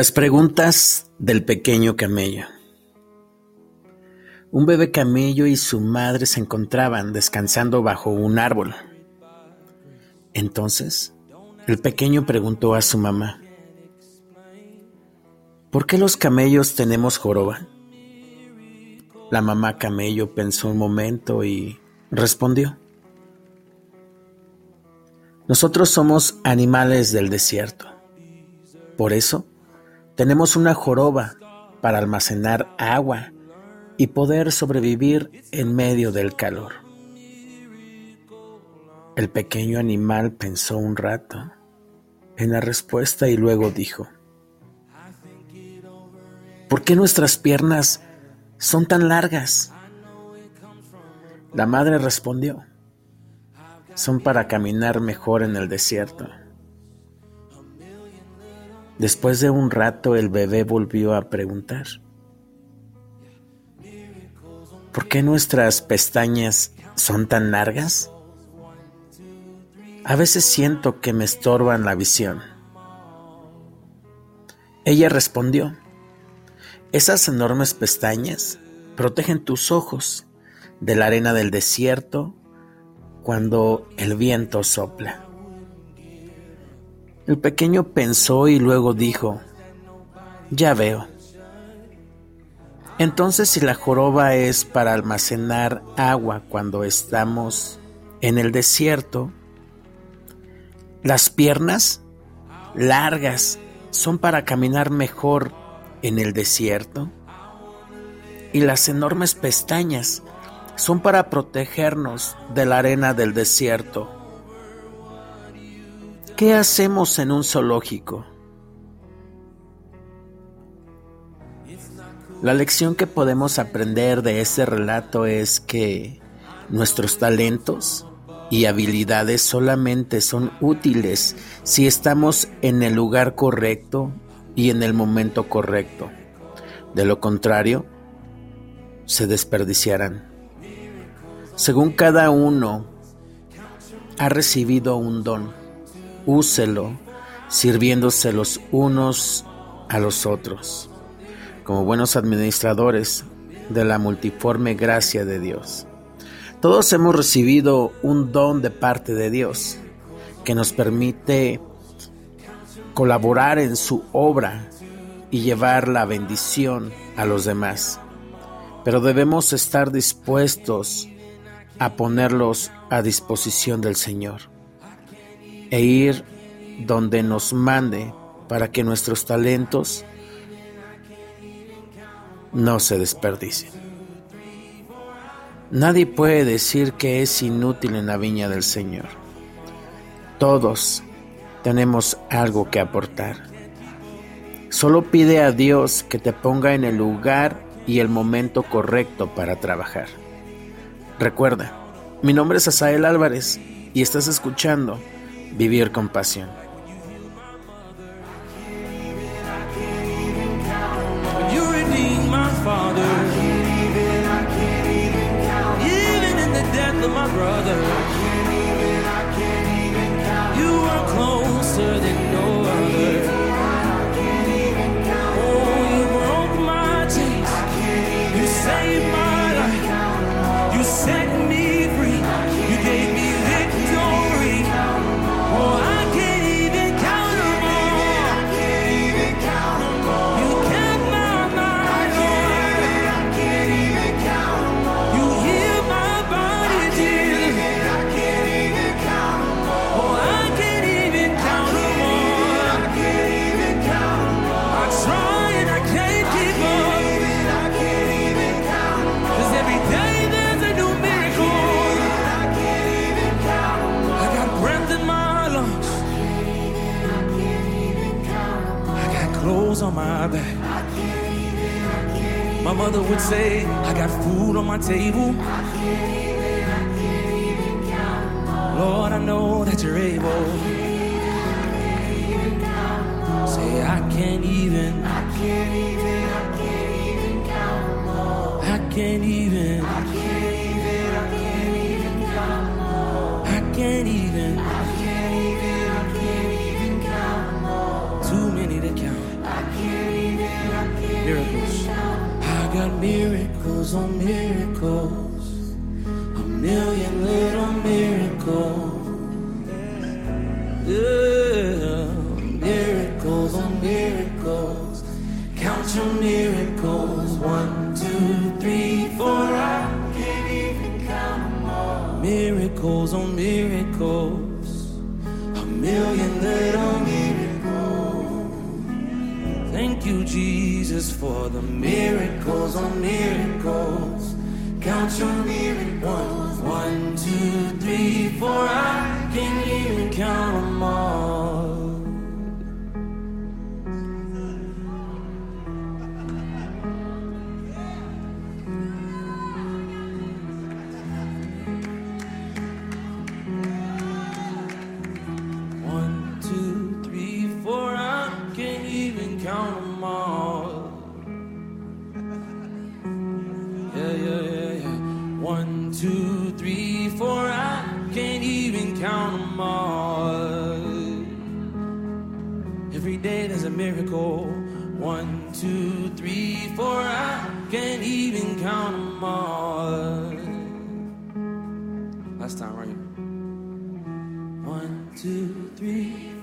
Las preguntas del pequeño camello. Un bebé camello y su madre se encontraban descansando bajo un árbol. Entonces, el pequeño preguntó a su mamá, ¿por qué los camellos tenemos joroba? La mamá camello pensó un momento y respondió, nosotros somos animales del desierto. Por eso, tenemos una joroba para almacenar agua y poder sobrevivir en medio del calor. El pequeño animal pensó un rato en la respuesta y luego dijo, ¿por qué nuestras piernas son tan largas? La madre respondió, son para caminar mejor en el desierto. Después de un rato el bebé volvió a preguntar, ¿por qué nuestras pestañas son tan largas? A veces siento que me estorban la visión. Ella respondió, esas enormes pestañas protegen tus ojos de la arena del desierto cuando el viento sopla. El pequeño pensó y luego dijo, ya veo. Entonces si la joroba es para almacenar agua cuando estamos en el desierto, las piernas largas son para caminar mejor en el desierto y las enormes pestañas son para protegernos de la arena del desierto ¿Qué hacemos en un zoológico? La lección que podemos aprender de este relato es que nuestros talentos y habilidades solamente son útiles si estamos en el lugar correcto y en el momento correcto. De lo contrario, se desperdiciarán. Según cada uno ha recibido un don úselo sirviéndose los unos a los otros, como buenos administradores de la multiforme gracia de Dios. Todos hemos recibido un don de parte de Dios que nos permite colaborar en su obra y llevar la bendición a los demás. Pero debemos estar dispuestos a ponerlos a disposición del Señor e ir donde nos mande para que nuestros talentos no se desperdicien. Nadie puede decir que es inútil en la viña del Señor. Todos tenemos algo que aportar. Solo pide a Dios que te ponga en el lugar y el momento correcto para trabajar. Recuerda, mi nombre es Asael Álvarez y estás escuchando Vivir con pasión. Mother would say, I got food on my table. Lord, I know that you're able. Say, I can't even. I can't even. I can't even count more. I can't even. I can't even. I can't even count more. I can't even. I can't even. I can't even count more. Too many to count. I can't miracles on miracles, a million little miracles. Yeah, miracles on miracles. Count your miracles. One, two, three, four. I can't even count them all. Miracles on miracles. A million little miracles. Thank you, Jesus, for the miracles on miracles. Count your miracles. One, two, three, four. I can't even count them all. Last time, right? One, two, three.